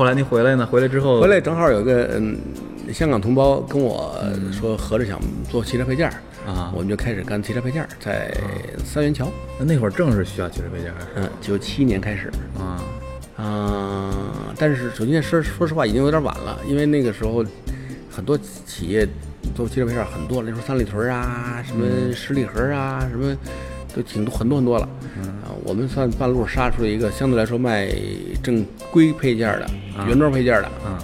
然后后来您回来呢？回来之后，回来正好有个嗯香港同胞跟我说合着想做汽车配件儿啊。我们就开始干汽车配件儿，在三元桥，那会儿正是需要汽车配件儿。嗯，九七年开始，啊，嗯，但是首先说说实话已经有点晚了，因为那个时候很多企业做汽车配件儿很多，那时候三里屯儿啊，什么十里河啊，什么都挺多很多很多了。啊，我们算半路杀出了一个相对来说卖正规配件儿的、原装配件儿的嗯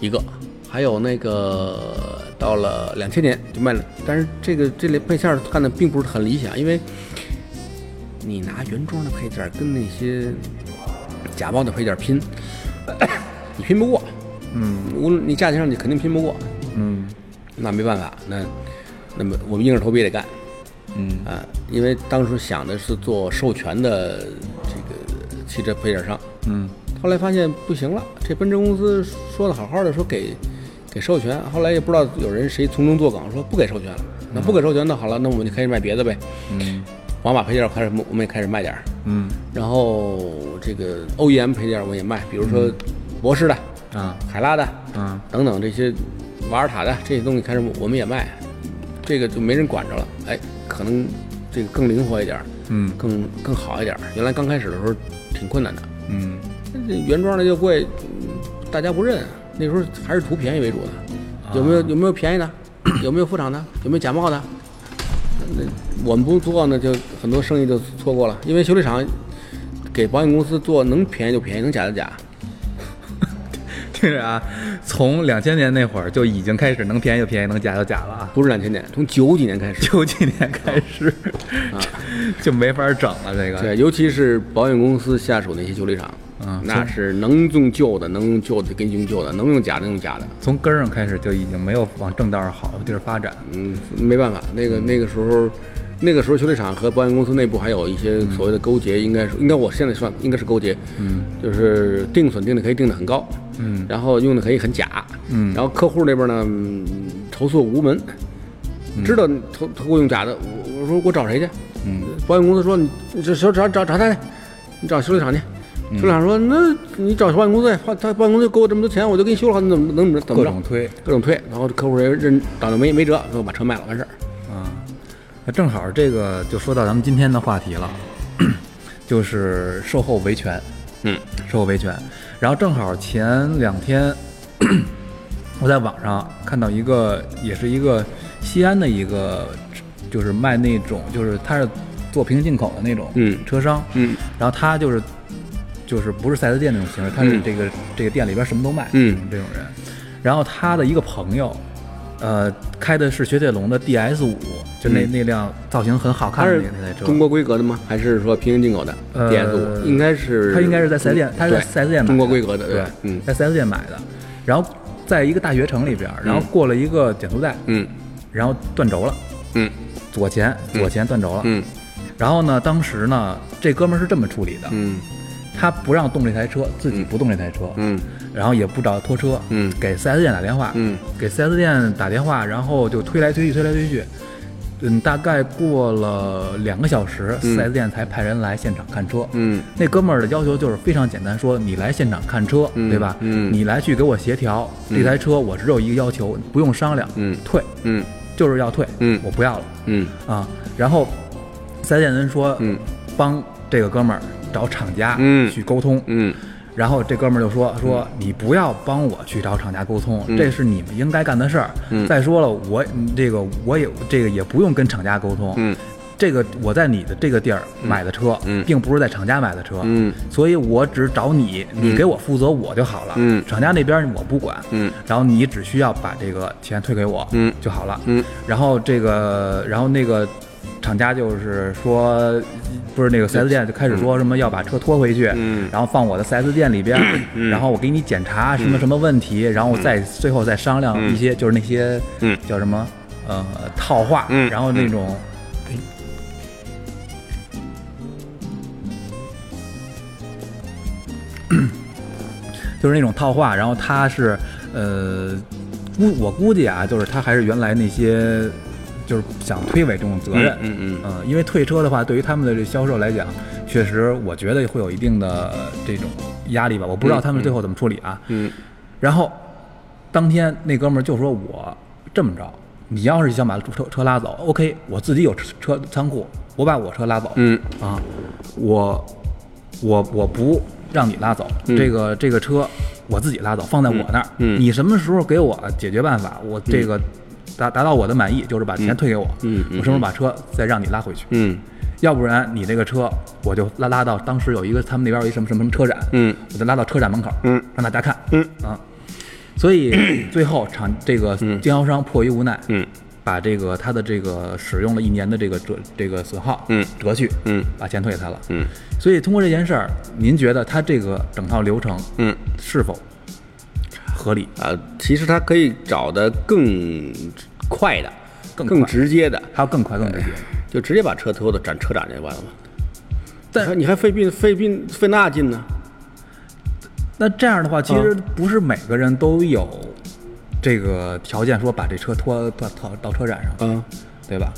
一个，还有那个到了两千年就卖了，但是这个这类配件儿干的并不是很理想，因为你拿原装的配件儿跟那些假冒的配件儿拼，你拼不过，嗯。无论你价钱上你肯定拼不过，嗯。那没办法，那那么我们硬着头皮也得干嗯啊，因为当时想的是做授权的这个汽车配件商，嗯后来发现不行了，这奔驰公司说的好好的，说给给授权，后来也不知道有人谁从中作梗，说不给授权了。那不给授权，那好了，那我们就开始卖别的呗。嗯宝马配件开始我们也开始卖点儿，嗯然后这个 OEM 配件我们也卖，比如说博士的、啊海拉的啊等等这些瓦尔塔的这些东西开始我们也卖，这个就没人管着了。哎，可能这个更灵活一点儿，嗯更更好一点儿。原来刚开始的时候挺困难的。嗯这原装的又贵，嗯大家不认。那时候还是图便宜为主的，有没有有没有便宜的？有没有副厂的？有没有假冒的？那我们不做呢，就很多生意就错过了。因为修理厂给保险公司做，能便宜就便宜，能假就假。听着啊，从两千年那会儿就已经开始能便宜就便宜，能假就假了啊。不是两千年，从九几年开始。九几年开始啊，就没法整了。这个，对，尤其是保险公司下属那些修理厂，嗯那是能用旧的，能用旧的给你用旧的，能用假的用假的。从根儿上开始就已经没有往正道上好的地儿发展。嗯，没办法，那个那个时候，那个时候修理厂和保险公司内部还有一些所谓的勾结，应该是应该我现在算应该是勾结，嗯就是定损定的可以定的很高，嗯然后用的可以很假，嗯然后客户那边呢嗯投诉无门，知道你投投顾用假的，我我说我找谁去？嗯保险公司说你你这找找找找他去，你找修理厂去。修理厂说：“那你找保险公司去，他他保险公司给我这么多钱，我就给你修了，你怎么能怎么怎么着各种？推各种推，然后客户也认找到没没辙，说把车卖了完事儿。正好这个就说到咱们今天的话题了，就是售后维权。嗯，售后维权。然后正好前两天我在网上看到一个，也是一个西安的一个，就是卖那种，就是他是做平行进口的那种嗯车商。嗯然后他就是就是不是四 S 店那种形式，他是嗯这个、这个店里边什么都卖，嗯这种人。然后他的一个朋友，呃，开的是雪铁龙的 DS 五，就那、嗯。那辆造型很好看的。中国规格的吗？还是说平行进口的？呃 DS 五？应该是，它应该是在四 S 店，它是在对四 S 店买的。中国规格的，对，嗯。在四 S 店买的。然后在一个大学城里边，然后过了一个减速带，嗯。然后断轴了，嗯。左前左前断轴了。嗯。然后呢，当时呢，这哥们儿是这么处理的，嗯。他不让动这台车，自己不动这台车，嗯。然后也不找拖车，嗯。给 4S 店打电话，嗯。给 4S 店打电话，然后就推来推去，推来推去，嗯，大概过了两个小时、嗯 4S 店才派人来现场看车。嗯那哥们儿的要求就是非常简单，说你来现场看车，嗯对吧？嗯你来去给我协调、这台车，我只有一个要求，不用商量，嗯退，嗯就是要退，嗯我不要了嗯啊。然后 4S 店人说，嗯帮这个哥们儿找厂家嗯去沟通，嗯然后这哥们儿就说说你不要帮我去找厂家沟通，嗯。这是你们应该干的事儿。嗯。再说了，我嗯这个我也这个也不用跟厂家沟通，嗯。这个我在你的这个地儿买的车，嗯。并不是在厂家买的车，嗯。所以我只找你，你给我负责我就好了。嗯。厂家那边我不管，嗯。然后你只需要把这个钱退给我，嗯。就好了。嗯。然后这个，然后那个厂家就是说，不是那个 4S 店就开始说什么要把车拖回去，嗯。然后放我的 4S 店里边儿，然后我给你检查什么什么问题，然后再最后再商量一些就是那些嗯。叫什么呃套话，嗯。然后那种。就是那种套话，然后他是，呃，估我估计啊，就是他还是原来那些，就是想推诿这种责任，嗯嗯嗯，因为退车的话，对于他们的这销售来讲，确实我觉得会有一定的这种压力吧，我不知道他们最后怎么处理啊。嗯然后当天那哥们儿就说我这么着，你要是想把车车拉走，OK，我自己有车车仓库，我把我车拉走。嗯。啊，我我我不让你拉走，这个这个车我自己拉走，放在我那儿。嗯你什么时候给我解决办法，我这个达达到我的满意，就是把钱退给我。嗯嗯我什么时候把车再让你拉回去？嗯。要不然你这个车我就拉拉到当时有一个他们那边有一什么什么什么车展，嗯。我就拉到车展门口，嗯，让大家看，嗯。啊，所以 最后厂这个经销商迫于无奈，嗯。把这个他的这个使用了一年的这个折这个损耗，嗯。折去，嗯。把钱退给他了，嗯。所以通过这件事儿，您觉得他这个整套流程嗯。是否合理？啊，其实他可以找的更快的、更更直接的，还有更快更直接？就直接把车拖到展车展就完了嘛。但你还你还费劲费劲费那劲呢？那这样的话，其啊实不是每个人都有这个条件说把这车拖拖到到车展上，嗯，对吧？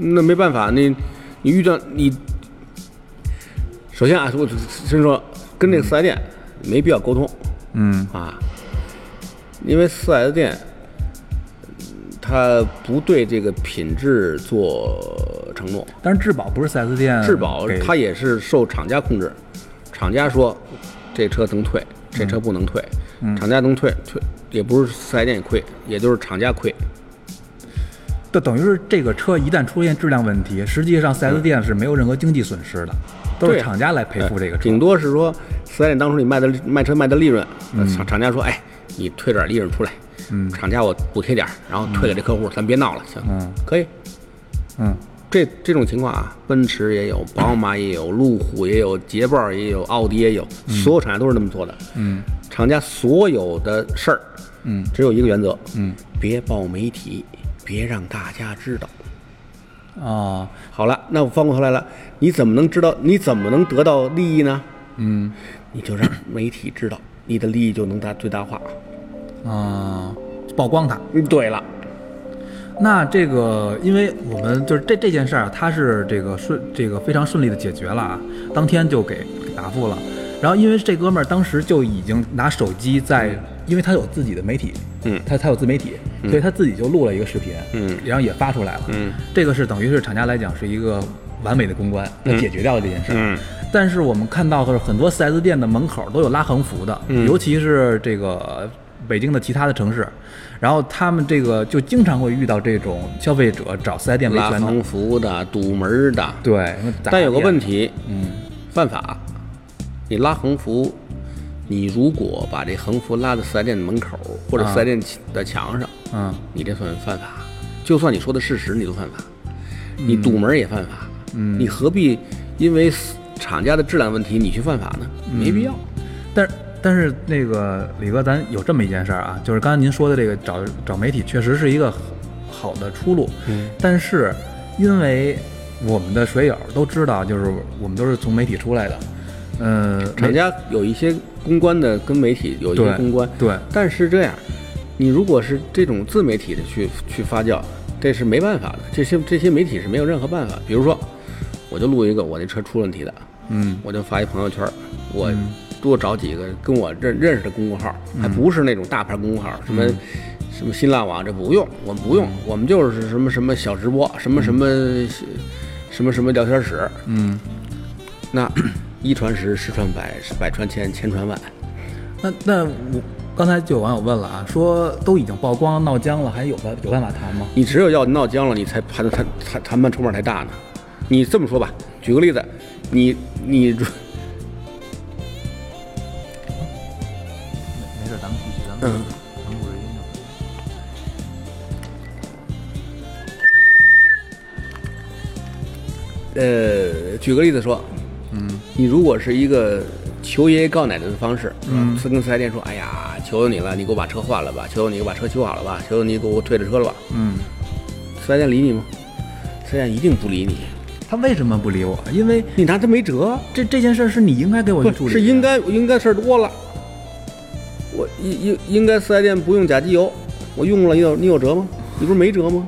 那没办法，你你遇到你，首先啊，我先说跟那个四 S 店没必要沟通嗯啊，因为四 S 店嗯它不对这个品质做承诺，但是质保不是四 S 店质保它也是受厂家控制，厂家说这车能退，这车不能退，厂家能退退也不是四 S 店亏，也就是厂家亏。就等于是这个车一旦出现质量问题，实际上四 S 店是没有任何经济损失的，都是厂家来赔付这个车。顶多是说四 S 店当初你卖的卖车卖的利润，呃厂厂家说，哎，你退点利润出来，嗯厂家我补贴点儿，然后退给这客户，咱别闹了，行，嗯可以。嗯这这种情况啊，奔驰也有，宝马也有，路虎也有，捷豹也有，奥迪也有，所有厂家都是那么做的。嗯厂家所有的事儿，嗯只有一个原则，嗯别报媒体，别让大家知道。啊好了，那我翻过头来了，你怎么能知道？你怎么能得到利益呢？嗯你就让媒体知道，你的利益就能达最大化。啊，曝光他。嗯，对了，那这个，因为我们就是这这件事儿啊，它是这个顺这个非常顺利的解决了啊，当天就给给答复了。然后因为这哥们儿当时就已经拿手机在，因为他有自己的媒体，嗯。他他有自媒体，所以他自己就录了一个视频，嗯。然后也发出来了，嗯。这个是等于是厂家来讲是一个完美的公关，他解决掉了这件事儿。嗯。但是我们看到的是很多 4S 店的门口都有拉横幅的，嗯。尤其是这个北京的其他的城市，然后他们这个就经常会遇到这种消费者找四 S 店维权的拉横，幅的、堵门的，对。但有个问题，嗯犯法。你拉横幅，你如果把这横幅拉到四 S 店的门口或者啊四 S 店的墙上，嗯你这算犯法。就算你说的事实，你都犯法。你堵门也犯法。嗯你何必因为厂家的质量问题你去犯法呢？没必要。但是但是那个李哥，咱有这么一件事儿啊，就是刚才您说的这个找找媒体，确实是一个好的出路。嗯，但是因为我们的水友都知道，就是我们都是从媒体出来的，呃，厂家有一些公关的跟媒体有一些公关，对但是这样，你如果是这种自媒体的去去发酵，这是没办法的。这些这些媒体是没有任何办法。比如说，我就录一个我那车出问题的，嗯我就发一朋友圈儿，我多找几个跟我认认识的公众号，还不是那种大牌公众号，什么、什么新浪网，这不用，我们不用，我们就是什么什么小直播，什么什么、什么什么聊天室，嗯，那 一传十，十传百，百传千，千传万。那那我刚才就有网友问了啊，说都已经曝光闹僵了，还有办有办法谈吗？你只有要闹僵了，你才谈谈谈谈判筹码才大呢。你这么说吧，举个例子，你你咱们继续，咱们咱们录着音呢。呃，举个例子说，嗯你如果是一个求爷爷告奶奶的方式，嗯是跟四 S 店说，哎呀，求求你了，你给我把车换了吧，求求你给我把车修好了吧，求求你给我退了车了吧，嗯，四 S 店理你吗？四 S 店一定不理你，他为什么不理我？因为你拿他没辙，这这件事是你应该给我去处理的，是应该应该事儿多了。我应应应该四 S 店不用假机油，我用了你有你有辙吗？你不是没辙吗？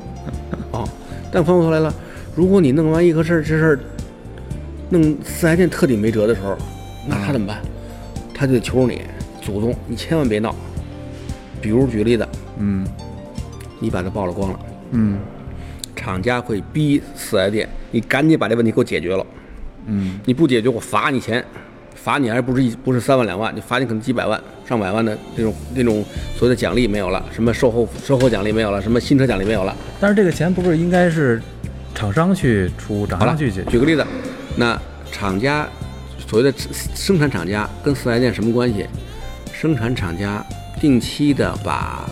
哦，但反过头来了，如果你弄完一个事儿，这事儿弄四 S 店彻底没辙的时候，那他怎么办？他就得求你，祖宗，你千万别闹。比如举例子，嗯你把它曝了光了，嗯厂家会逼四 S 店，你赶紧把这问题给我解决了。嗯，你不解决，我罚你钱，罚你还不是一不是三万两万，你罚你可能几百万、上百万的那种那种所谓的奖励没有了，什么售后售后奖励没有了，什么新车奖励没有了。但是这个钱不是应该是厂商去出，厂商去解决？举个例子，那厂家所谓的生产厂家跟四 S 店什么关系？生产厂家定期的把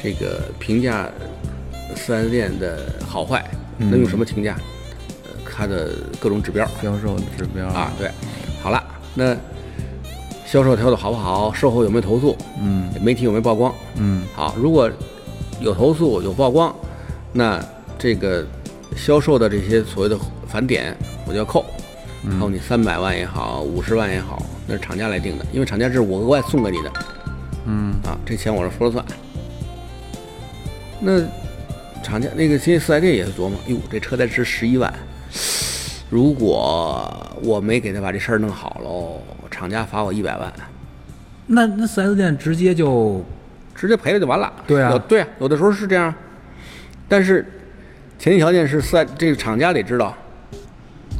这个评价四 S 店的好坏，嗯能用什么评价？呃，它的各种指标。销售指标啊，，对，好了，那销售调的好不好？售后有没有投诉？嗯媒体有没有曝光？嗯好，如果有投诉有曝光，那这个销售的这些所谓的返点我就要扣，扣你三百万也好，五十万也好，那是厂家来定的，因为厂家这是我额外送给你的嗯啊，这钱我是说了算。那厂家那个现在四 S 店也是琢磨，哟，这车才值十一万，如果我没给他把这事儿弄好喽，厂家罚我一百万，那那四 S 店直接就直接赔了就完了。对啊有对啊，有的时候是这样，但是前提条件是四 S 这个厂家得知道，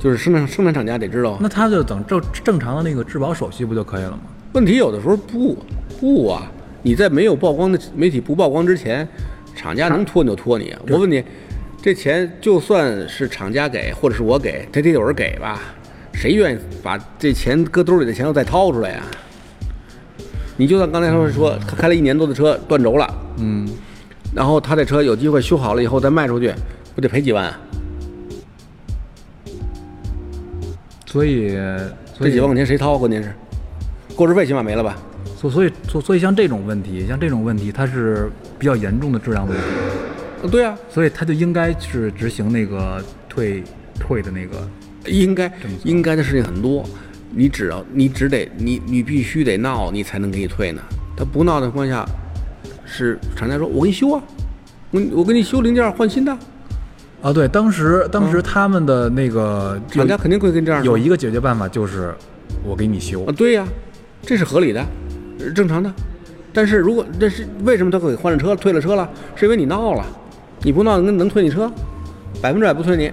就是生产生产厂家得知道。那他就等正正常的那个质保手续不就可以了吗？问题有的时候不不啊，你在没有曝光的媒体不曝光之前，厂家能拖你就拖你。我问你，这钱就算是厂家给或者是我给，他得有人给吧？谁愿意把这钱搁兜里的钱又再掏出来呀、你就算刚才他们说他开了一年多的车断轴了，嗯，然后他这车有机会修好了以后再卖出去，不得赔几万啊？所以这几万块钱谁掏？关键是。购置费起码没了吧？所所以所所以像这种问题，像这种问题，它是比较严重的质量问题，呃对啊，所以他就应该是执行那个退退的那个，应该应该的事情很多，你只要你只得你你必须得闹，你才能给你退呢。他不闹的情况下，是厂家说我给你修啊，我我给你修零件换新的，啊，对，当时当时他们的那个有厂家肯定会跟这样有一个解决办法，就是我给你修啊，，对呀、这是合理的，呃正常的。但是如果这是为什么他会换了车退了车了？是因为你闹了，你不闹能能退你车？百分之百不退你，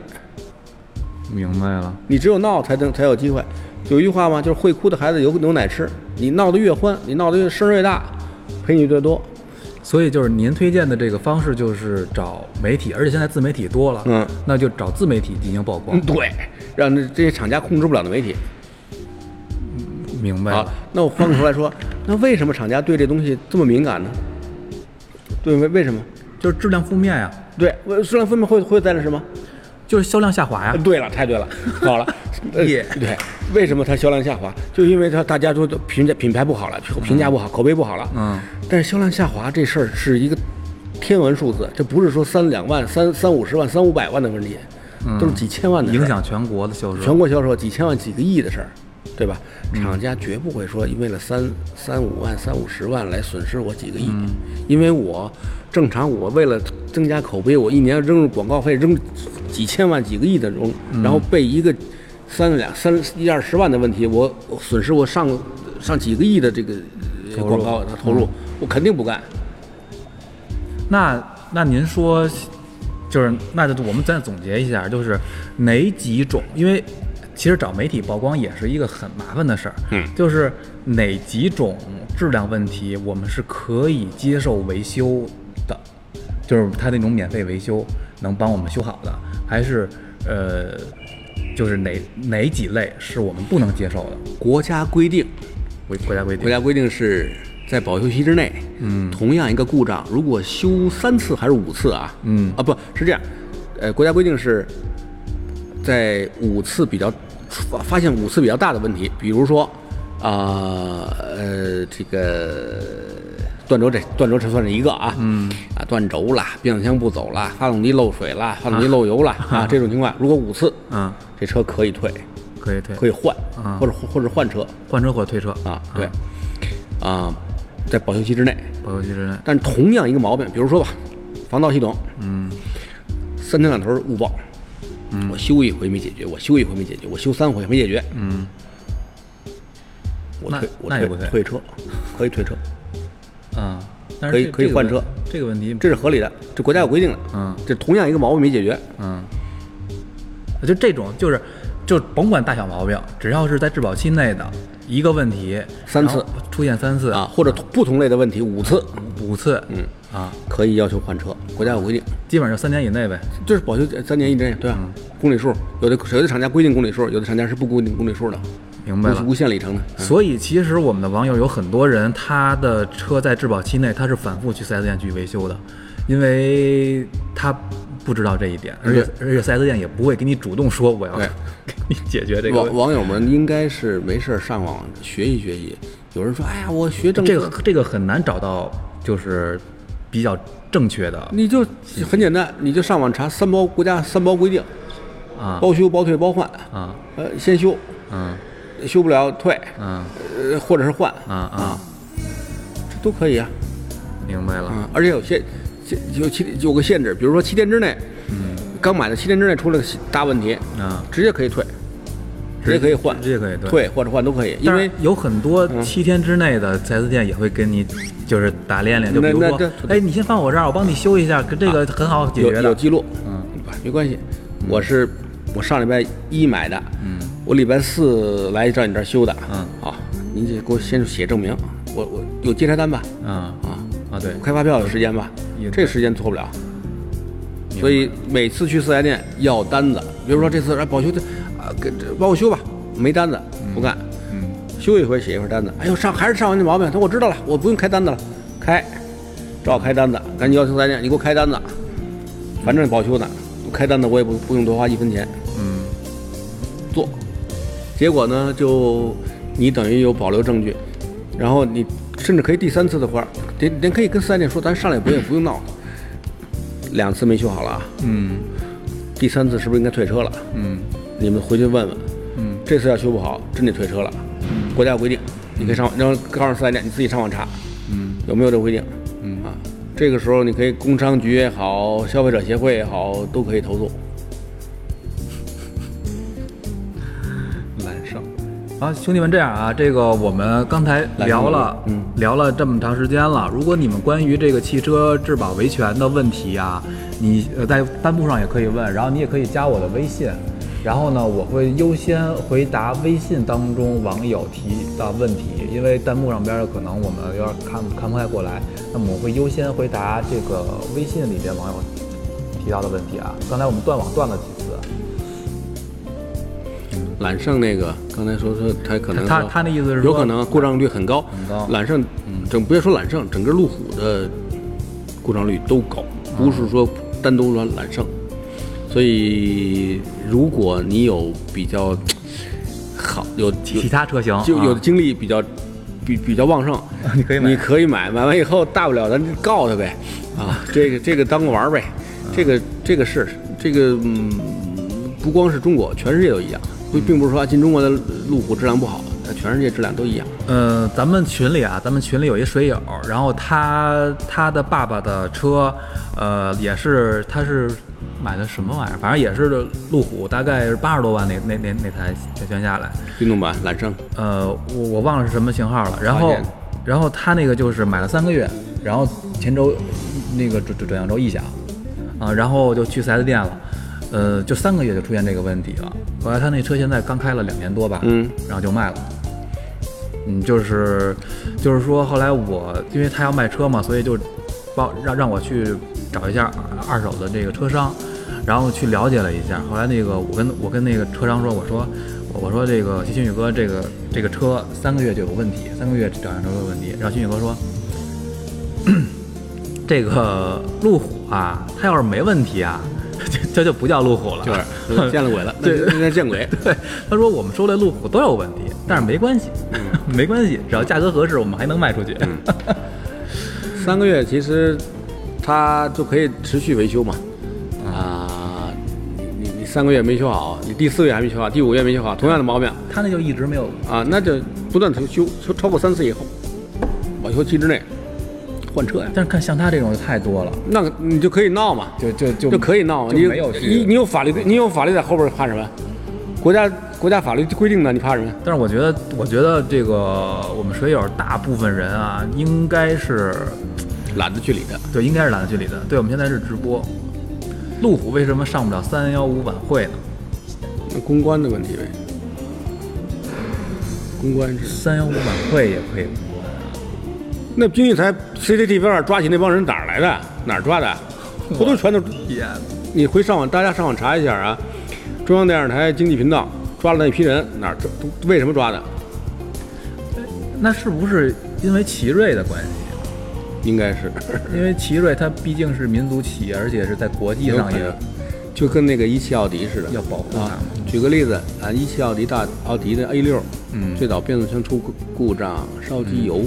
明白了。你只有闹才能才有机会。有一句话嘛，就是会哭的孩子有牛奶吃。你闹得越欢，你闹得越声越大，赔你越多。所以就是您推荐的这个方式，就是找媒体，而且现在自媒体多了，嗯，那就找自媒体进行曝光嗯，。对，让这这些厂家控制不了的媒体。明白了，，那我翻过头来说，那为什么厂家对这东西这么敏感呢？对，为为什么？就是质量负面呀，对，为数量负面会会带来什么？就是销量下滑呀啊。对了，太对了，好了，呃耶对，为什么它销量下滑？就因为它大家都都评价品牌不好了，评价不好，口碑不好了。嗯，但是销量下滑这事儿是一个天文数字，这不是说三两万、三三五十万、三五百万的问题，都是几千万的影响全国的销售。全国销售几千万、几个亿的事儿，对吧？厂家绝不会说为了三三五万、三五十万来损失我几个亿，因为我正常我为了增加口碑，我一年扔入广告费扔几千万、几个亿的融，然后被一个三两三一二十万的问题，我我损失我上上几个亿的这个广告投入，我肯定不干。那那您说，就是那就我们再总结一下，就是哪几种？因为其实找媒体曝光也是一个很麻烦的事儿。嗯就是哪几种质量问题我们是可以接受维修的，就是他那种免费维修能帮我们修好的，还是呃，就是哪哪几类是我们不能接受的？国家规定，国国家规定。国家规定是在保修期之内，嗯，同样一个故障，如果修三次还是五次啊，嗯啊，不是这样，呃，国家规定是在五次比较发发现五次比较大的问题，比如说啊呃这个断轴这断轴这算是一个啊，嗯。啊断轴了，变速箱不走了，发动机漏水了，发动机漏油了啊。这种情况，如果五次，嗯，这车可以退，可以退，可以换，啊。或者或者换车。换车或者退车。啊，对，啊，在保修期之内。保修期之内。但同样一个毛病，比如说吧，防盗系统，嗯。三天两头误报，我修一回没解决，我修一回没解决，我修三回没解决，嗯。我退我退。退车，可以退车，啊，但是可以可以换车这个问题，这是合理的，这国家有规定的。嗯这同样一个毛病没解决，嗯，就这种就是就甭管大小毛病，只要是在质保期内的一个问题，三次出现三次啊，或者不同类的问题五次，五次，嗯，啊，可以要求换车，国家有规定，基本上就三年以内呗。就是保修三年一针，对吧？公里数有的有的厂家规定公里数，有的厂家是不规定公里数的，明白了无无限里程的。嗯所以其实我们的网友有很多人，他的车在质保期内他是反复去 4S 店去维修的，因为他不知道这一点，而且而且 4S 店也不会给你主动说我要 给你解决这个。网网友们应该是没事儿上网学习学习。有人说，哎呀，我学政，这个这个很难找到就是比较正确的你就很简单，你就上网查三包国家三包规定，啊包修、包退、包换。啊呃，先修，嗯修不了退，嗯。呃，或者是换，啊啊，这都可以啊。明白了。啊，而且有限限有七有个限制，比如说七天之内，嗯，刚买的七天之内出了大问题，啊，直接可以退，直接可以换，直接可以退。退或者换都可以，因为有很多七天之内的 4S 店也会跟你就是打练练，就比如说哎，你先放我这儿，我帮你修一下，跟这个很好解决的。有记录，嗯，没关系，我是我上礼拜一买的，嗯，我礼拜四来找你这儿修的，嗯，好，您这给我先写证明，我我有接拆单吧，嗯。啊，啊，对，开发票有时间吧也，这时间错不了。所以每次去四 S 店要单子，比如说这次来保修的，啊，给这帮我修吧，没单子不干，嗯。修一回写一回单子，哎呦上还是上完那毛病，他说我知道了，我不用开单子了，开，照开单子，赶紧要求四 S 店，你给我开单子，反正保修的，开单子我也不不用多花一分钱结果呢就你等于有保留证据，然后你甚至可以第三次的话，您您可以跟四 S 店说，咱上来不也不用闹，两次没修好了啊，嗯。第三次是不是应该退车了？嗯。你们回去问问，嗯。这次要修不好，真得退车了。国家有规定，你可以上，然后告诉四 S 店，你自己上网查嗯。有没有这规定？嗯。啊。这个时候你可以工商局也好，消费者协会也好，都可以投诉。胜。好，兄弟们，这样啊，这个我们刚才聊了，嗯聊了这么长时间了。如果你们关于这个汽车质保维权的问题啊，你呃在弹幕上也可以问，然后你也可以加我的微信，然后呢，我会优先回答微信当中网友提的问题，因为弹幕上边的可能我们有点看看不太过来，那么我会优先回答这个微信里边网友提到的问题啊。刚才我们断网断了几次。揽胜那个，刚才说说他可能说他他那意思是有可能故障率很高，很高。揽胜，整别说揽胜，整个路虎的故障率都高，不是说单独说揽胜。所以，如果你有比较好有有其他车型就有的啊。精力比较比比较旺盛，你可以买。你可以买，买完以后大不了咱就告他呗，啊，这个这个当个玩儿呗，这个这个是这个嗯，不光是中国，全世界都一样，不并不是说啊进中国的路虎质量不好，呃全世界质量都一样。呃，咱们群里啊，咱们群里有一水友，然后他他的爸爸的车，呃，也是他是买的什么玩意儿，反正也是路虎，大概是八十多万那那那那台全下来，运动版揽胜，呃，我我忘了是什么型号了，然后然后他那个就是买了三个月，然后前周那个转转转向轴异响，啊，然后就去 4S 店了。呃，就三个月就出现这个问题了。后来他那车现在刚开了两年多吧，嗯，然后就卖了。嗯，就是就是说，后来我因为他要卖车嘛，所以就帮让让我去找一下二手的这个车商，然后去了解了一下。后来那个我跟我跟那个车商说，我说我我说这个新宇哥这个这个车三个月就有问题，三个月找上车有问题。然后新宇哥说，这个路虎啊，它要是没问题啊，这这就不叫路虎了，就是 见了鬼了，对那那见鬼。对，他说我们收的路虎都有问题，但是没关系，没关系，只要价格合适，我们还能卖出去。三个月其实它就可以持续维修嘛。啊，你你你三个月没修好，你第四个月还没修好，第五个月没修好，同样的毛病他那就一直没有，啊，那就不断修修修超过三次以后，保修期之内换车呀，但是看像他这种就太多了，那个你就可以闹嘛，就就就就可以闹。你没有你你有法律，你有法律在后边怕什么？国家国家法律规定的，你怕什么？但是我觉得，我觉得这个我们水友大部分人啊，应该是懒得去理的。对，应该是懒得去理的。对，我们现在是直播。路虎为什么上不了三幺五晚会呢？那公关的问题呗。公关是三幺五晚会也可以。那经济台 CCTV 二抓起那帮人哪儿来的？哪儿抓的？不都全都？天，你回上网，大家上网查一下啊。中央电视台经济频道抓了那批人，哪儿抓？为什么抓的？那是不是因为奇瑞的关系？应该是，因为奇瑞它毕竟是民族企业，而且是在国际上也就跟那个一汽奥迪似的，要保护它啊。举个例子啊，一汽奥迪大奥迪的 A 六，嗯最早变速箱出故故障烧机油，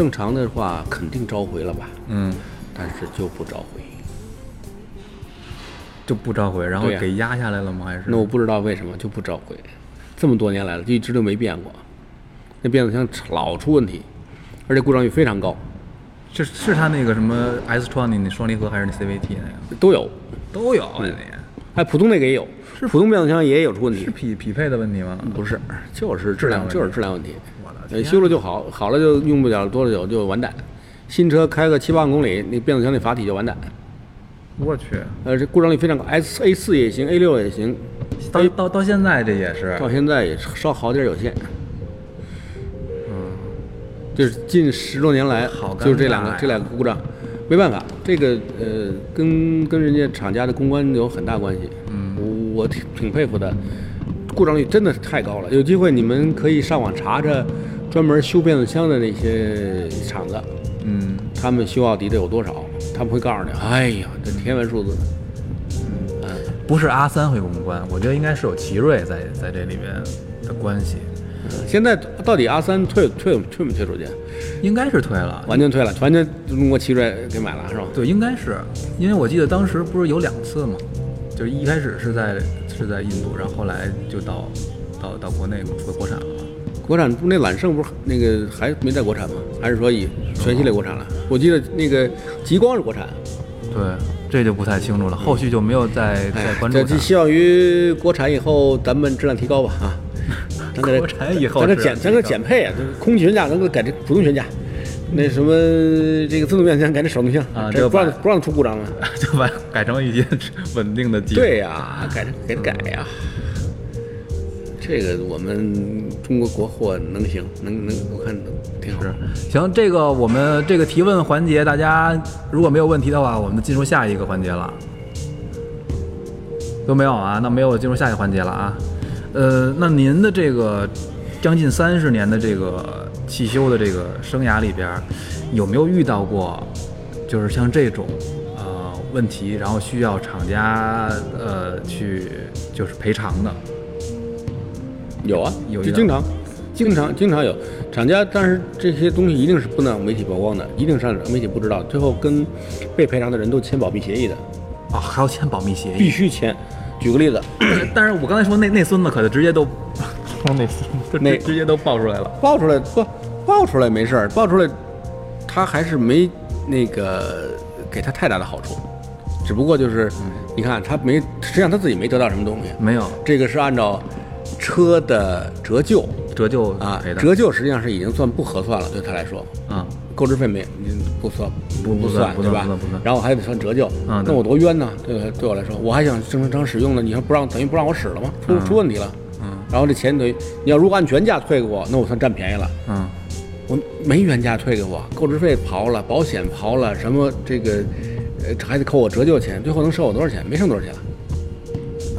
正常的话肯定召回了吧，嗯，但是就不召回。就不召回，然后对呀给压下来了吗？还是那我不知道为什么就不召回，这么多年来了，就一直都没变过。那变速箱老出问题，而且故障率非常高，是是它那个什么 S 创的那双离合，还是那 CVT 那个都有。都有那哎，普通那个也有，是普通变速箱也有出问题是，匹匹配的问题吗？不是，就是质量问题就是质量问题。呃，修了就好，好了就用不了多久就完蛋。新车开个七八万公里，那变速箱那阀体就完蛋。我去，呃，这故障率非常高，S A 四也行，A 六也行，到到到现在这也是到现在也稍好点儿有限。嗯，就是近十多年来，好尴就是这两个这两个故障，没办法，这个呃跟跟人家厂家的公关有很大关系。嗯，我我挺挺佩服的，故障率真的是太高了。有机会你们可以上网查查专门修变速箱的那些厂子，嗯，他们修奥迪的有多少，他们会告诉你，哎呀，这天文数字。嗯不是阿三会公关，我觉得应该是有奇瑞在在这里面的关系，现在到底阿三退退退没退出去？应该是退了。完全退了，完全中国奇瑞给买了是吧？对，应该是，因为我记得当时不是有两次嘛，就是一开始是在是在印度，然后后来就到到到国内回国产了嘛。国产那揽胜不是那个还没在国产吗？还是说以全系列国产了？我记得那个极光是国产，对，这就不太清楚了，后续就没有再再哎，关注它。这寄希望于国产以后咱们质量提高吧啊！咱给它国产以后咱给减咱给质量提高减配啊，就是空气悬架能够改成普通悬架，那什么这个自动变速箱改成手动箱啊这个不让不让出故障了。就把改成一些稳定的技术。对呀、改成给它改呀、这个我们中国国货能行，能能，我看挺好。行，这个我们这个提问环节，大家如果没有问题的话，我们进入下一个环节了。都没有啊？那没有进入下一个环节了啊。呃，那您的这个将近三十年的这个汽修的这个生涯里边，有没有遇到过，就是像这种呃问题，然后需要厂家呃去就是赔偿的？有啊，有经常，经常经常有。厂家，但是这些东西一定是不能让媒体曝光的，一定是让媒体不知道，最后跟被赔偿的人都签保密协议的，啊、还要签保密协议？必须签。举个例子，但是我刚才说那那孙子可就直接都，说那孙子。那 直直接都爆出来了。爆出来不爆出来没事儿，爆出来他还是没那个给他太大的好处，只不过就是你看他没，实际上他自己没得到什么东西，没有。这个是按照车的折旧折旧啊折旧实际上是已经算不合算了，对他来说，啊，购置费没不算不不不算不对吧？然后我还得算折旧，嗯那我多冤呢！对对我来说，我还想正常使用呢，你还不让，等于不让我使了吗？出出问题了。嗯然后这钱等于你要如果按原价退给我，那我算占便宜了。嗯我没原价退给我，购置费刨了，保险刨了，什么这个，呃，还得扣我折旧钱，最后能收我多少钱？没剩多少钱了。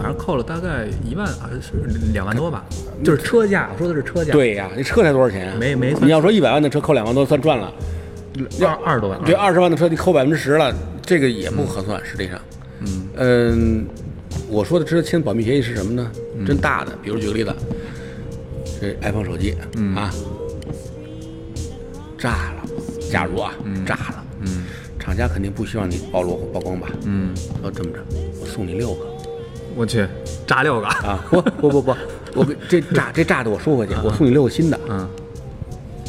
反正扣了大概一万还是两万多吧，就是车价，我说的是车价，，对呀，那车才多少钱啊？没没算你要说一百万的车扣两万多，算赚了。要二十多万，对，二十万的车你扣百分之十了，这个也不合算，实际上。嗯嗯，我说的这签保密协议是什么呢？嗯真大的，比如举个例子，这 iPhone 手机，嗯啊，炸了，假如啊，炸了，嗯厂家肯定不希望你暴露或曝光吧？嗯，说这么着，我送你六个我去炸六个，啊！不不不不，我给这炸这炸的我收回去，我送你六个新的嗯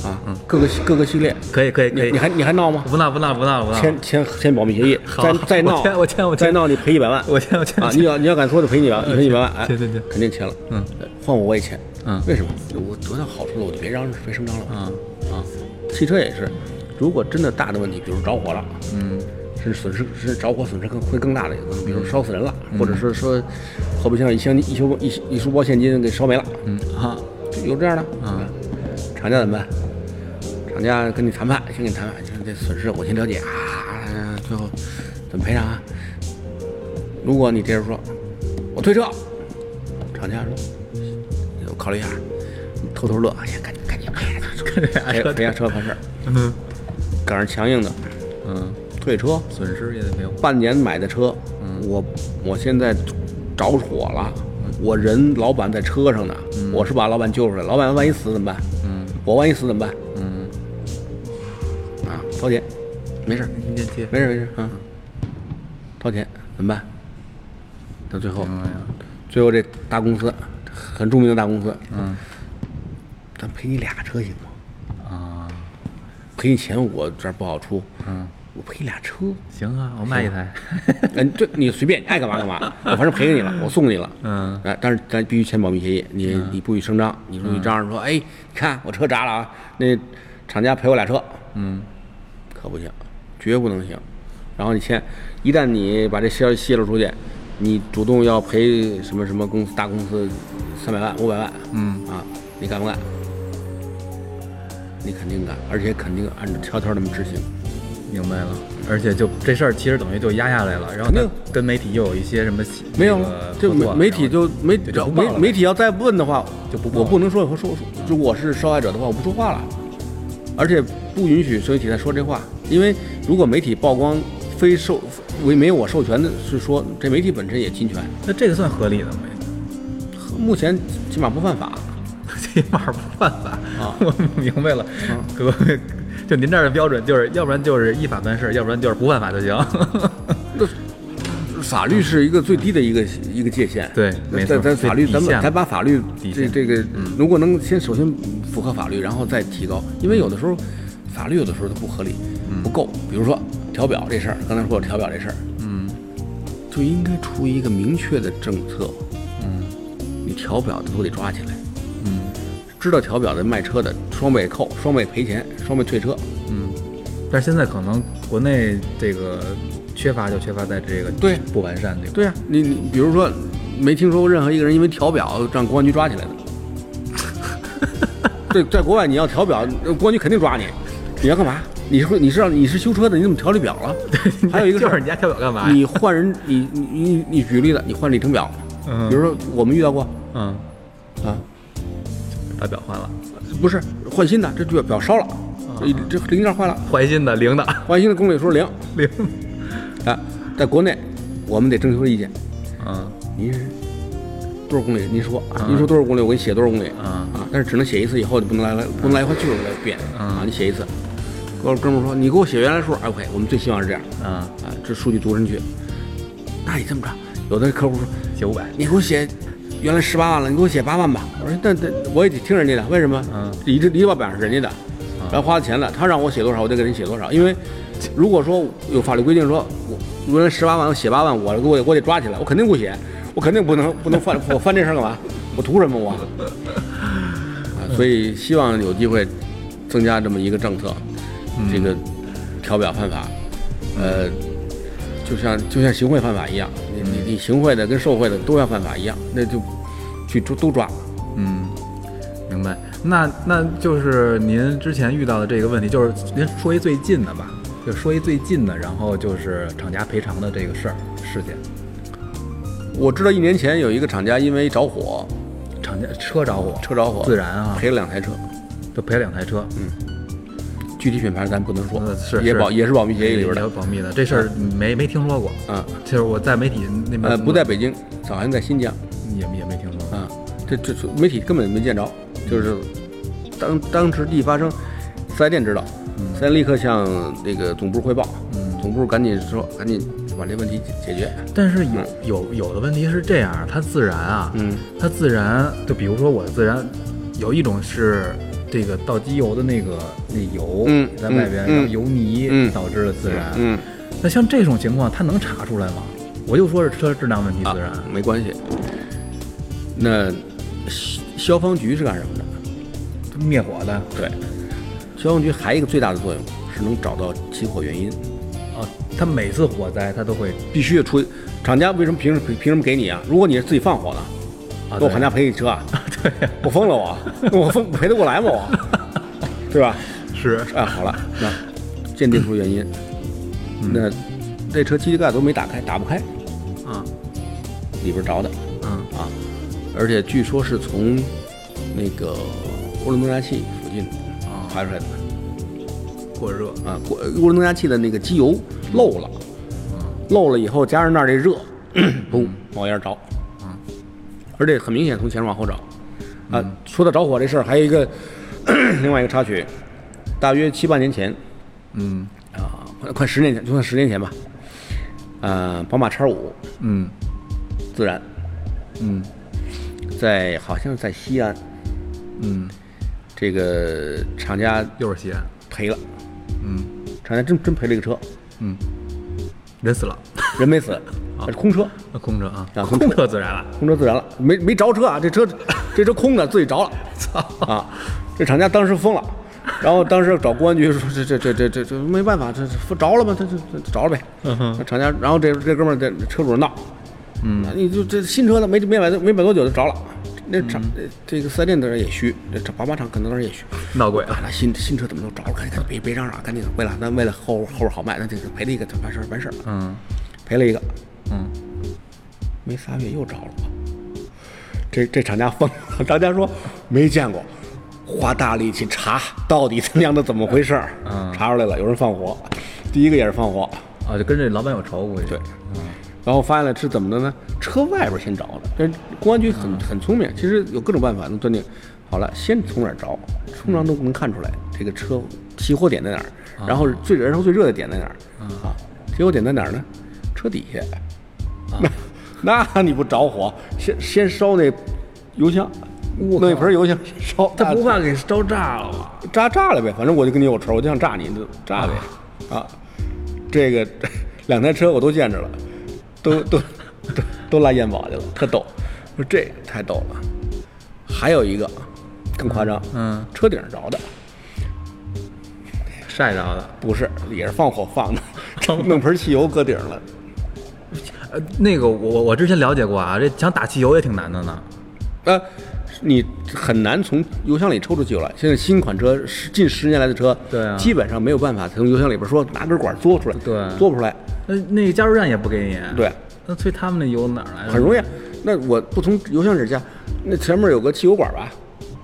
啊！嗯各个各个系列，可以可以可以你你，还你还闹吗？不闹不闹不闹不闹，签签签保密协议，再再闹我签我签我签再闹你赔一百万我签我签啊！你要你要敢说就赔你赔一百万，哎，对对对肯定签了。嗯呃，换我我也签。嗯为什么？我得到好处了，我就别嚷别声张了。嗯啊，汽车也是，如果真的大的问题，比如着火了，嗯是损失是着火损失更会更大的，有可能比如烧死人了，或者是说后备箱一箱一书一一书包现金给烧没了，嗯啊，有这样的。啊厂家怎么办？厂家跟你谈判，先跟你谈判，就是这损失我先了解啊，最后怎么赔偿啊？如果你这时候说，我退车，厂家说，我考虑一下，偷偷乐，哎呀，赶紧 赶紧赔，赔赔下车完事儿。嗯赶上强硬的嗯，退车，损失也得赔我，半年买的车，我我现在着火了，我人老板在车上呢，我是把老板救出来，老板万一死怎么办？嗯。我万一死怎么办？嗯，啊，掏钱，没事没事没事儿啊，掏钱怎么办？到最后，最后这大公司，很著名的大公司，嗯。咱赔你俩车行吗？啊。赔你钱我这儿不好出，嗯，我赔俩车，行啊，我卖一台，嗯，对你随便，你爱干嘛干嘛，我反正赔给你了，我送你了。嗯啊，但是咱必须签保密协议，你你不许声张，你说你张着说，哎，你看我车砸了啊，那厂家赔我俩车，嗯可不行，绝不能行。然后你签，一旦你把这消息泄露出去，你主动要赔什么什么公司大公司三百万五百万，嗯啊，你敢不敢？你肯定敢，而且肯定按照条条那么执行。明白了。而且就这事儿其实等于就压下来了，然后跟媒体又有一些什么没有就媒媒体就媒就就不报了呗。媒媒体要再问的话，就不我不能说我说说，就我是受害者的话，我不说话了，而且不允许媒体再说这话，因为如果媒体曝光非授为没有我授权的，是说这媒体本身也侵权，那这个算合理的吗？目前起码不犯法。起码不犯法。啊。我明白了，各位，就您这儿的标准就是，要不然就是依法办事，要不然就是不犯法就行。那法律是一个最低的一个一个界限。对没错咱咱法律，咱们咱把法律这底线嗯这个，如果能先首先符合法律，然后再提高，因为有的时候法律有的时候它不合理，不够。比如说调表这事儿，刚才说调表这事儿，嗯就应该出一个明确的政策，嗯你调表的都得抓起来，嗯知道调表的卖车的双倍扣、双倍赔钱、双倍退车。嗯，但是现在可能国内这个缺乏就缺乏在这个对不完善这个。对呀、你你比如说，没听说过任何一个人因为调表让公安局抓起来的。对，在国外你要调表，呃公安局肯定抓你。你要干嘛？你是你是让你是修车的，你怎么调这表了？对 还有一个就是你家调表干嘛？你换人，你你你你举例子，你换里程表，嗯比如说我们遇到过嗯，啊，把表换了，不是换新的，这表表烧了，嗯这这零件坏了，换新的零的。换新的公里数零。零。啊，在国内我们得征求意见，啊。您是多少公里？您说您说多少公里，我给你写多少公里。嗯啊，但是只能写一次，以后就不能来来不能来回去了来变嗯啊，你写一次。哥哥们说你给我写原来数，哎 OK，我们最希望是这样啊，啊，这数据读进去。那你这么着，有的客户说写五百。你给我写原来十八万了，你给我写八万吧。我说那那我也得听人家的，为什么？嗯离这离报表是人家的，然后花了钱了，他让我写多少，我得给人写多少。因为如果说有法律规定说我原来十八万，我写八万，我我我得抓起来，我肯定不写，我肯定不能 不能犯我犯这事儿干嘛？我图什么我？啊，所以希望有机会增加这么一个政策，这个调表犯法，呃，就像就像行贿犯法一样，你你你行贿的跟受贿的都要犯法一样，那就去抓都抓。嗯，明白。那那就是您之前遇到的这个问题，就是您说一最近的吧，就说一最近的，然后就是厂家赔偿的这个事儿事件。我知道一年前有一个厂家因为着火，厂家车着火，车着火，自燃啊，赔了两台车，就赔了两台车，具体品牌咱不能说呃，是也保也是保密协议里边也的有保密的，这事儿没没听说过。啊。就是我在媒体那边呃，不在北京，好像在新疆也也没听说过。啊。这这这媒体根本没见着，就是当当时一发生，四 S 店知道，四 S 店立刻向那个总部汇报，总部赶紧说，赶紧把这问题解解决。但是有有有的问题是这样，它自燃啊，嗯它自燃，就比如说我的自燃，有一种是这个倒机油的那个那油嗯在外边，嗯然后油泥嗯导致了自燃。嗯那像这种情况，它能查出来吗？我就说是车质量问题啊自燃。，没关系。那消消防局是干什么的？灭火的对，消防局还有一个最大的作用是能找到起火原因，啊，他每次火灾他都会必须得出。厂家为什么凭什么凭什么给你啊？如果你是自己放火的，啊，那我厂家赔你车啊？我疯了我，我疯赔得过来吗我？对吧？是。啊，好了，那鉴定出原因，那这车机器盖都没打开，打不开，啊，里边着的。嗯。啊，而且据说是从那个涡轮增压器附近啊，排出来的。过热。啊，过涡轮增压器的那个机油漏了，漏了以后加上那儿这热，嘣冒烟着，啊，而且很明显从前面往后着，啊，说到着火这事儿，还有一个 另外一个插曲，大约七八年前，嗯。啊，快快十年前，就算十年前吧。呃，宝马叉五嗯。自燃，嗯。在好像是在西安，嗯，这个厂家又是西安，赔了，嗯。厂家真真赔了一个车，嗯，人死了，人没死，是空车，那空车啊，啊空空车自燃了，空车自燃了，没没着车啊，这车这车空的，自己着了，操。啊，这厂家当时疯了，然后当时找公安局说这这这这这这没办法，这这着了吧？这这这着了呗。嗯哼。那厂家，然后这这哥们儿这车主闹，嗯。你就这新车呢没没买没买多久就着了，那厂这这个四 S 店的人也虚，这这宝马厂可能人也虚。闹鬼了，啊，那新新车怎么都着了？赶紧别别嚷嚷，赶紧为了咱为了后后边好卖，那这个赔了一个就完事儿完事儿了，嗯赔了一个，嗯没仨月又着了。这这厂家疯了，厂家说没见过，花大力气查到底他娘的怎么回事儿，嗯查出来了，有人放火，第一个也是放火，啊，就跟这老板有仇，估计对，然后发现了是怎么的呢？车外边先着的，这公安局很很聪明，其实有各种办法能断定。好了，先从哪儿着，通常都能看出来这个车起火点在哪儿，然后最燃烧最热的点在哪儿啊？起火点在哪儿呢？车底下。那那你不着火，先先烧那油箱，弄一盆油箱烧，他不怕给烧炸了吗？炸炸了呗，反正我就跟你有仇，我就想炸你，你就炸呗，啊，这个 两台车我都见着了，都都都都拉验保去了，特逗，说这太逗了。还有一个更夸张，嗯，车顶着的，晒着的，不是，也是放火放的，弄盆汽油搁顶上了，呃，那个我我我之前了解过啊，这想打汽油也挺难的呢。呃，你很难从油箱里抽出汽油来。现在新款车十近十年来的车，对啊。基本上没有办法从油箱里边说拿根管嘬出来，对。嘬不出来，那那个加油站也不给你，对，那催他们那油哪儿来的？很容易啊。那我不从油箱里加，那前面有个汽油管吧，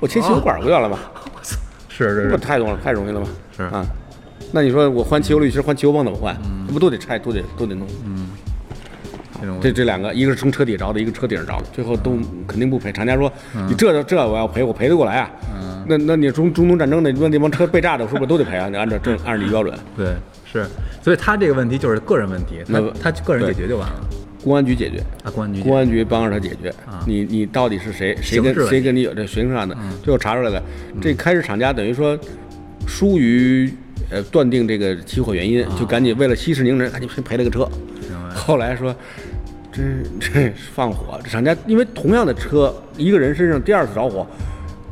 我切汽油管不就完了吗？是是是，这不太容易太容易了吗？是啊。那你说我换汽油滤芯、换汽油泵怎么换？这不都得拆，都得都得弄。嗯这这两个，一个是从车底着的，一个车顶上着的，最后都肯定不赔。厂家说你这这我要赔，我赔得过来啊。那那你中中东战争那那那帮车被炸的，是不是都得赔啊？你按照这 按照你标准，对是，所以他这个问题就是个人问题，他那他个人解决就完了。公安局解决。啊，公安局公安局帮着他解决啊。你你到底是谁？谁跟谁跟你有这刑事上的？最后查出来了，这开始厂家等于说疏于呃断定这个起火原因，就赶紧为了息事宁人，赶紧赔了个车。后来说。这这放火，这厂家因为同样的车，一个人身上第二次着火，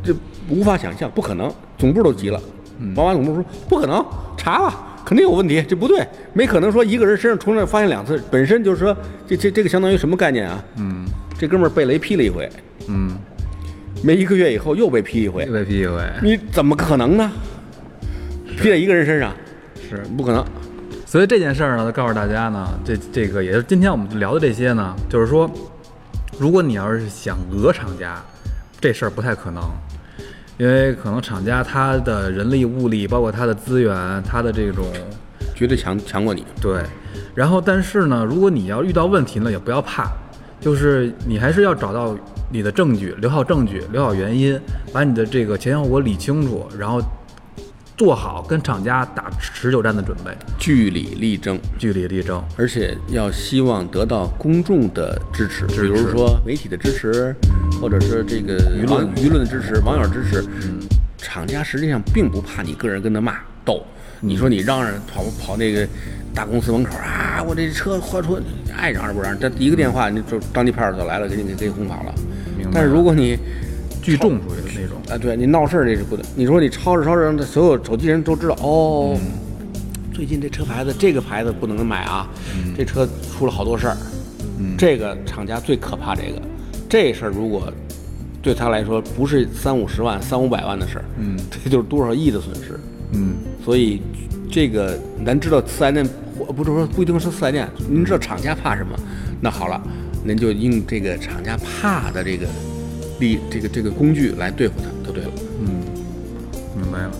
这无法想象，不可能。总部都急了，宝马总部说不可能，查吧，肯定有问题，这不对，没可能说一个人身上同样发现两次，本身就是说这这这个相当于什么概念啊？嗯。这哥们儿被雷劈了一回，嗯，没一个月以后又被劈一回。又，被劈一回，你怎么可能呢？劈在一个人身上？是。不可能。所以这件事儿呢，告诉大家呢，这这个也是今天我们聊的这些呢，就是说，如果你要是想讹厂家，这事儿不太可能，因为可能厂家他的人力物力，包括他的资源，他的这种绝对强强过你，对，然后但是呢，如果你要遇到问题呢，也不要怕，就是你还是要找到你的证据，留好证据，留好原因，把你的这个前因后果理清楚，然后做好跟厂家打持久战的准备，据理力争，据理力争。而且要希望得到公众的支持，比如说媒体的支持，或者是这个舆论舆论的支持、网友支持。厂家实际上并不怕你个人跟他骂斗。你说你嚷嚷跑跑那个大公司门口啊，我这车坏出，爱嚷嚷不嚷嚷，这一个电话你就当地派出所来了，给你给给你轰跑了。但是如果你聚众出去的那种，啊，对你闹事儿这是不对。你说你吵着吵着，让所有手机人都知道哦，最近这车牌子这个牌子不能买啊，这车出了好多事儿。这个厂家最可怕这个，这事儿如果对他来说不是三五十万、三五百万的事儿，嗯这就是多少亿的损失。嗯所以这个咱知道四 S 店，或不是说不一定是四 S 店，您知道厂家怕什么？那好了，您就用这个厂家怕的这个力，这个这个工具来对付它，就对了。嗯，明白了。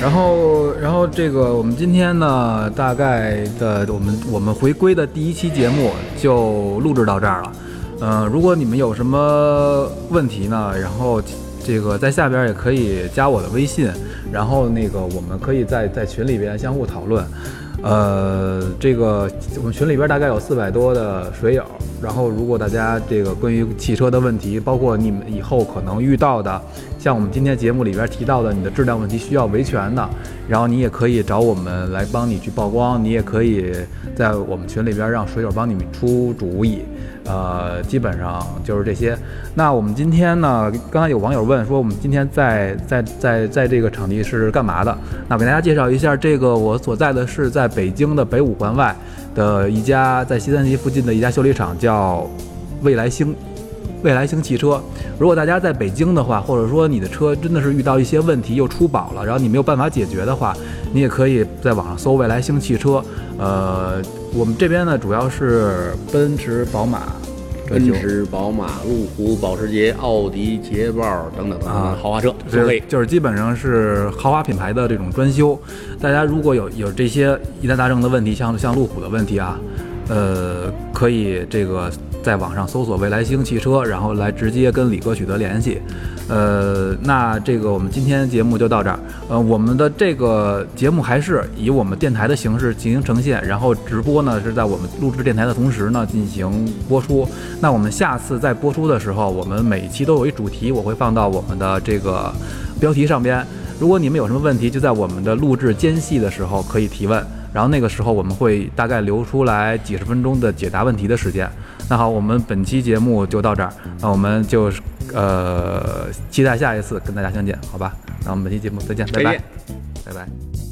然后，然后这个我们今天呢，大概的我们我们回归的第一期节目就录制到这儿了。嗯、如果你们有什么问题呢，然后这个在下边也可以加我的微信，然后那个我们可以在在群里边相互讨论。呃，这个我们群里边大概有四百多的水友，然后如果大家这个关于汽车的问题，包括你们以后可能遇到的，像我们今天节目里边提到的，你的质量问题需要维权的，然后你也可以找我们来帮你去曝光，你也可以在我们群里边让水友帮你们出主意。呃，基本上就是这些。那我们今天呢，刚才有网友问说，我们今天在在在在这个场地是干嘛的？那我给大家介绍一下，这个我所在的是在北京的北五环外的一家在西三旗附近的一家修理厂，叫未来星。未来星汽车，如果大家在北京的话，或者说你的车真的是遇到一些问题又出保了，然后你没有办法解决的话，你也可以在网上搜未来星汽车。呃，我们这边呢主要是奔驰、宝马、奔驰、宝马、路虎、保时捷、奥迪、捷豹等等等等啊豪华车都就可以。是就是基本上是豪华品牌的这种专修。大家如果有有这些疑难杂症的问题，像像路虎的问题啊，呃，可以这个在网上搜索未来星汽车，然后来直接跟李哥取得联系。呃，那这个我们今天节目就到这儿。呃，我们的这个节目还是以我们电台的形式进行呈现，然后直播呢是在我们录制电台的同时呢进行播出。那我们下次在播出的时候，我们每一期都有一主题，我会放到我们的这个标题上边。如果你们有什么问题，就在我们的录制间隙的时候可以提问，然后那个时候我们会大概留出来几十分钟的解答问题的时间。那好，我们本期节目就到这儿，那我们就是呃期待下一次跟大家相见，好吧？那我们本期节目再见，拜拜拜拜。